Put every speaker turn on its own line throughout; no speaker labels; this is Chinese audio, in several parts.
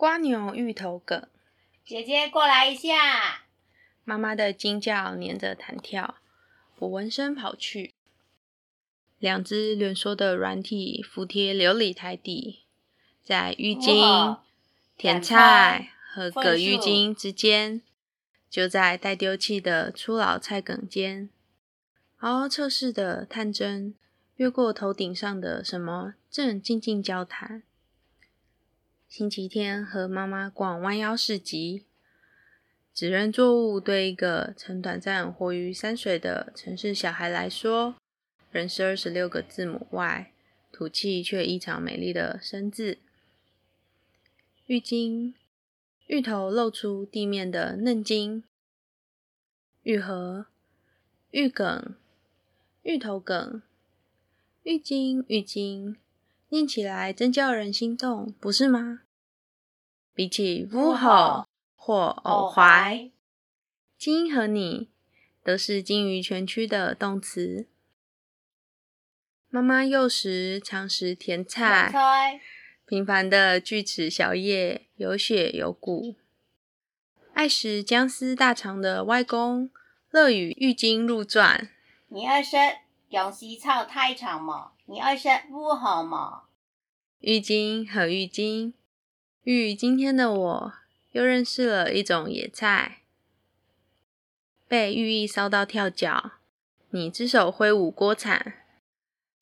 瓜牛芋头梗，
姐姐过来一下。
妈妈的惊叫黏着弹跳，我闻声跑去。两只蜷缩的软体服贴琉璃台底，在浴巾、甜菜和葛浴巾之间，就在待丢弃的粗老菜梗间，嗷嗷测试的探针越过头顶上的什么，正静静交谈。星期天和妈妈逛弯腰市集，纸人作物对一个曾短暂活于山水的城市小孩来说。仍是二十六个字母外，土气却异常美丽的生字。浴巾，芋头露出地面的嫩茎。愈合，芋梗，芋头梗，浴巾，浴巾，念起来真叫人心动，不是吗？比起呜吼或偶怀，金和你都是金鱼全区的动词。妈妈幼时常食甜菜，平凡的锯齿小叶，有血有骨。爱食姜丝大肠的外公，乐与浴巾入传。
你爱食姜丝炒太长嘛？你爱食不好吗？
浴巾和浴巾，与今天的我又认识了一种野菜。被寓意烧到跳脚，你只手挥舞锅铲。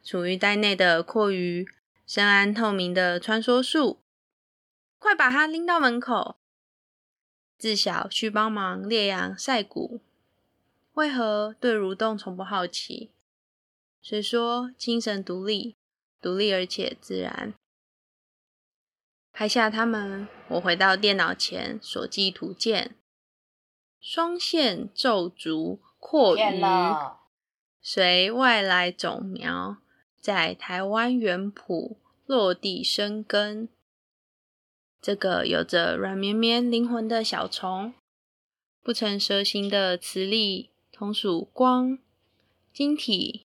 处于袋内的阔鱼，深谙透明的穿梭术，快把它拎到门口。自小去帮忙猎羊晒谷，为何对蠕动从不好奇？谁说精神独立，独立而且自然？拍下它们，我回到电脑前，所记图鉴：双线皱足阔鱼，随外来种苗。在台湾原埔落地生根，这个有着软绵绵灵魂的小虫，不成蛇形的磁力，同属光晶体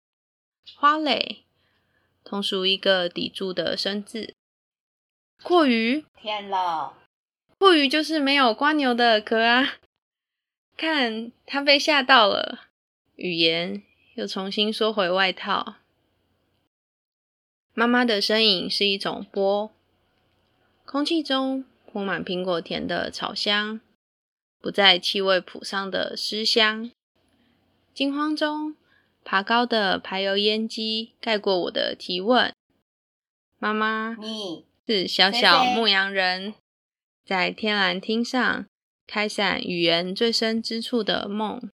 花蕾，同属一个抵柱的生字。阔鱼，
天了！
阔鱼就是没有瓜牛的壳啊！看，它被吓到了，语言又重新缩回外套。妈妈的身影是一种波，空气中铺满苹果甜的草香，不在气味谱上的尸香。惊慌中，爬高的排油烟机盖过我的提问。妈妈，
你
是小小牧羊人，在天蓝厅上开展语言最深之处的梦。